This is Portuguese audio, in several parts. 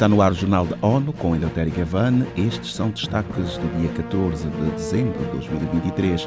Está no ar o Jornal da ONU com Eleutério Gavan. Estes são destaques do dia 14 de dezembro de 2023.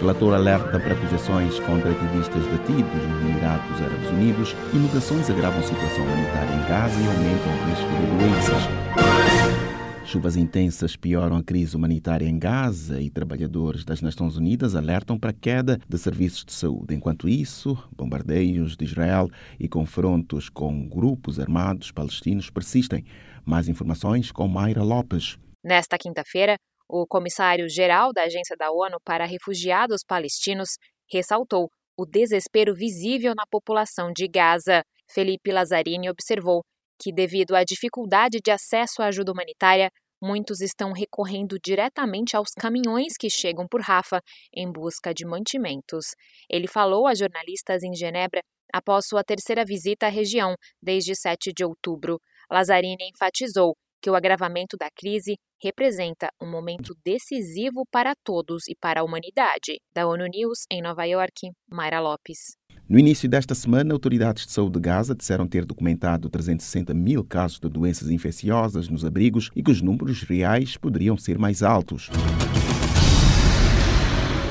Relator alerta para acusações contra ativistas detidos nos Emirados Árabes Unidos. Inundações agravam a situação humanitária em Gaza e aumentam o risco de doenças. Chuvas intensas pioram a crise humanitária em Gaza e trabalhadores das Nações Unidas alertam para a queda de serviços de saúde. Enquanto isso, bombardeios de Israel e confrontos com grupos armados palestinos persistem. Mais informações com Mayra Lopes. Nesta quinta-feira, o comissário-geral da Agência da ONU para Refugiados Palestinos ressaltou o desespero visível na população de Gaza. Felipe Lazzarini observou que, devido à dificuldade de acesso à ajuda humanitária, muitos estão recorrendo diretamente aos caminhões que chegam por Rafa em busca de mantimentos. Ele falou a jornalistas em Genebra após sua terceira visita à região desde 7 de outubro. Lazzarini enfatizou que o agravamento da crise representa um momento decisivo para todos e para a humanidade. Da ONU News, em Nova York, Mayra Lopes. No início desta semana, autoridades de saúde de Gaza disseram ter documentado 360 mil casos de doenças infecciosas nos abrigos e que os números reais poderiam ser mais altos.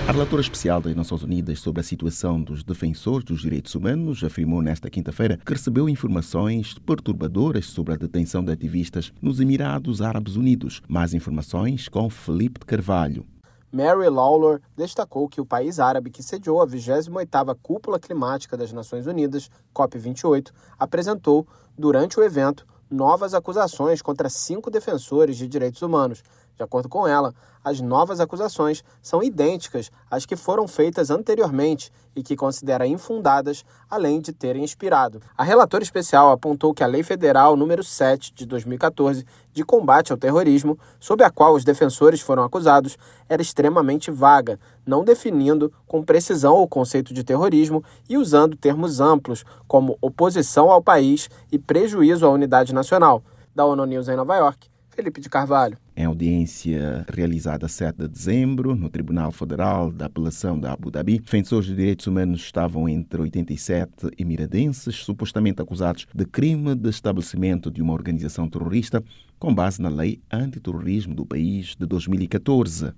A relatora especial das Nações Unidas sobre a situação dos defensores dos direitos humanos afirmou nesta quinta-feira que recebeu informações perturbadoras sobre a detenção de ativistas nos Emirados Árabes Unidos. Mais informações com Felipe de Carvalho. Mary Lawlor destacou que o país árabe que sediou a 28ª Cúpula Climática das Nações Unidas, COP28, apresentou, durante o evento, novas acusações contra cinco defensores de direitos humanos, de acordo com ela, as novas acusações são idênticas às que foram feitas anteriormente e que considera infundadas, além de terem inspirado. A relatora especial apontou que a Lei Federal número 7 de 2014 de combate ao terrorismo, sob a qual os defensores foram acusados, era extremamente vaga, não definindo com precisão o conceito de terrorismo e usando termos amplos como oposição ao país e prejuízo à unidade nacional. Da ONU News em Nova York, Felipe de Carvalho. Em audiência realizada a 7 de dezembro, no Tribunal Federal da Apelação da Abu Dhabi, defensores de direitos humanos estavam entre 87 emiradenses, supostamente acusados de crime de estabelecimento de uma organização terrorista, com base na lei antiterrorismo do país de 2014.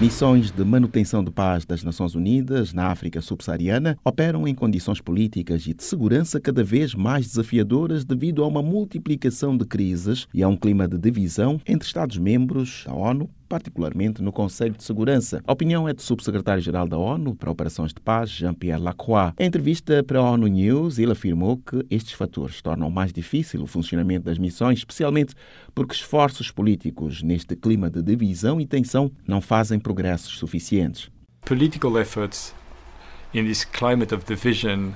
Missões de manutenção de paz das Nações Unidas na África subsaariana operam em condições políticas e de segurança cada vez mais desafiadoras devido a uma multiplicação de crises e a um clima de divisão entre Estados-membros da ONU particularmente no Conselho de Segurança. A opinião é do subsecretário-geral da ONU para Operações de Paz, Jean-Pierre Lacroix. Em entrevista para a ONU News, ele afirmou que estes fatores tornam mais difícil o funcionamento das missões, especialmente porque esforços políticos neste clima de divisão e tensão não fazem progressos suficientes. Political efforts in this climate of division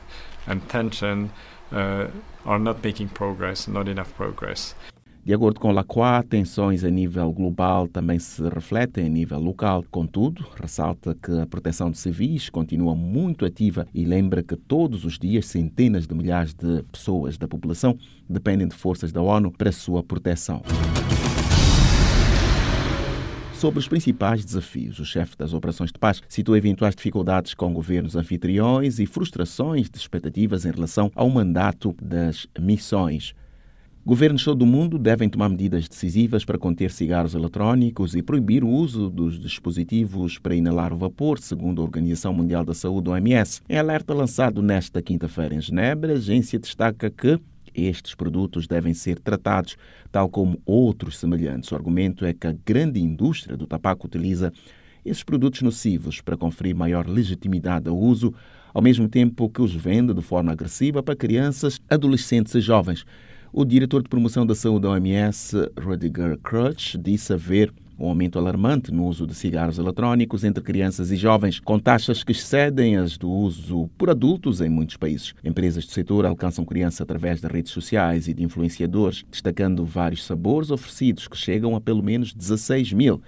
and tension uh, are not making progress, not enough progress. De acordo com Lacroix, tensões a nível global também se refletem a nível local. Contudo, ressalta que a proteção de civis continua muito ativa e lembra que todos os dias centenas de milhares de pessoas da população dependem de forças da ONU para sua proteção. Sobre os principais desafios, o chefe das operações de paz citou eventuais dificuldades com governos anfitriões e frustrações de expectativas em relação ao mandato das missões. Governos de todo o mundo devem tomar medidas decisivas para conter cigarros eletrónicos e proibir o uso dos dispositivos para inalar o vapor, segundo a Organização Mundial da Saúde, OMS. Em alerta lançado nesta quinta-feira em Genebra, a agência destaca que estes produtos devem ser tratados tal como outros semelhantes. O argumento é que a grande indústria do tabaco utiliza esses produtos nocivos para conferir maior legitimidade ao uso, ao mesmo tempo que os vende de forma agressiva para crianças, adolescentes e jovens. O diretor de promoção da saúde da OMS, Rudiger Crutch, disse haver um aumento alarmante no uso de cigarros eletrônicos entre crianças e jovens, com taxas que excedem as do uso por adultos em muitos países. Empresas do setor alcançam crianças através das redes sociais e de influenciadores, destacando vários sabores oferecidos que chegam a pelo menos 16 mil.